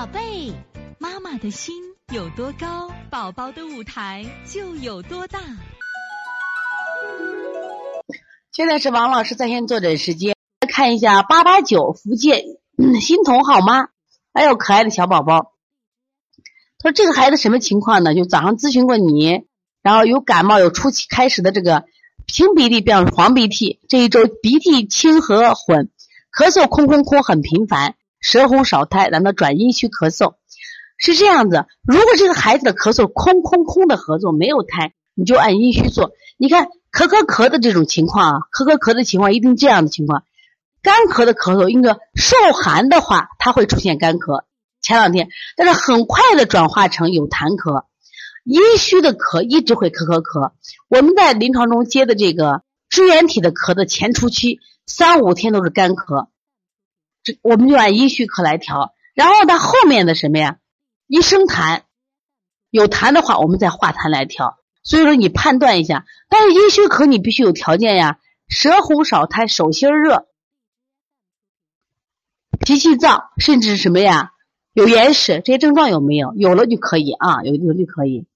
宝贝，妈妈的心有多高，宝宝的舞台就有多大。现在是王老师在线坐诊时间，看一下八八九福建欣桐好吗？还有可爱的小宝宝。他说这个孩子什么情况呢？就早上咨询过你，然后有感冒，有初期开始的这个清鼻涕变成黄鼻涕，这一周鼻涕清和混，咳嗽空空空很频繁。舌红少苔，难道转阴虚咳嗽，是这样子。如果这个孩子的咳嗽空空空的咳嗽没有苔，你就按阴虚做。你看咳咳咳的这种情况啊，咳咳咳的情况一定这样的情况。干咳的咳嗽，应该受寒的话，它会出现干咳。前两天，但是很快的转化成有痰咳。阴虚的咳一直会咳咳咳。我们在临床中接的这个支原体的咳的前初期，三五天都是干咳。这我们就按阴虚咳来调，然后到后面的什么呀？一生痰，有痰的话，我们再化痰来调。所以说你判断一下，但是阴虚咳你必须有条件呀，舌红少苔、手心热、脾气燥，甚至什么呀？有眼屎，这些症状有没有？有了就可以啊，有有就可以。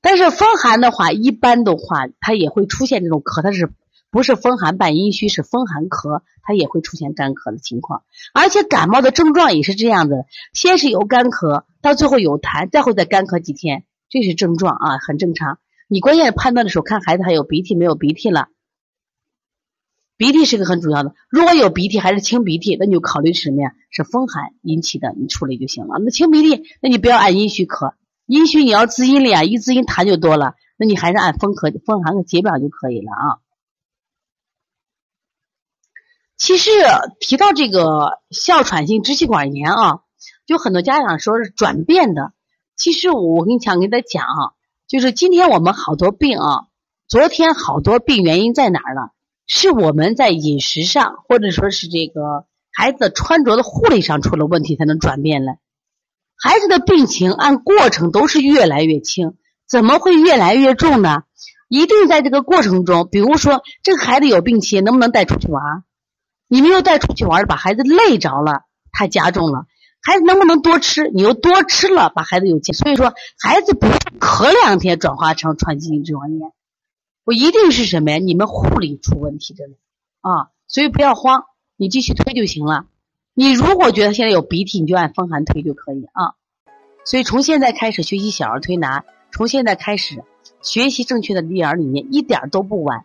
但是风寒的话，一般的话，它也会出现这种咳，它是。不是风寒伴阴虚，是风寒咳，它也会出现干咳的情况。而且感冒的症状也是这样的，先是有干咳，到最后有痰，再后再干咳几天，这是症状啊，很正常。你关键判断的时候，看孩子还有鼻涕没有鼻涕了，鼻涕是个很主要的。如果有鼻涕还是清鼻涕，那你就考虑是什么呀？是风寒引起的，你处理就行了。那清鼻涕，那你不要按阴虚咳，阴虚你要滋阴了呀，一滋阴痰就多了，那你还是按风咳、风寒的解表就可以了啊。其实提到这个哮喘性支气管炎啊，就很多家长说是转变的。其实我我跟你想跟大家讲啊，就是今天我们好多病啊，昨天好多病原因在哪儿了？是我们在饮食上，或者说是这个孩子穿着的护理上出了问题，才能转变了。孩子的病情按过程都是越来越轻，怎么会越来越重呢？一定在这个过程中，比如说这个孩子有病期，能不能带出去玩？你没有带出去玩，把孩子累着了，太加重了。孩子能不能多吃？你又多吃了，把孩子又所以说，孩子不是咳两天转化成喘气性支气管炎，我一定是什么呀？你们护理出问题的了啊！所以不要慌，你继续推就行了。你如果觉得现在有鼻涕，你就按风寒推就可以啊。所以从现在开始学习小儿推拿，从现在开始学习正确的育儿理念，一点都不晚。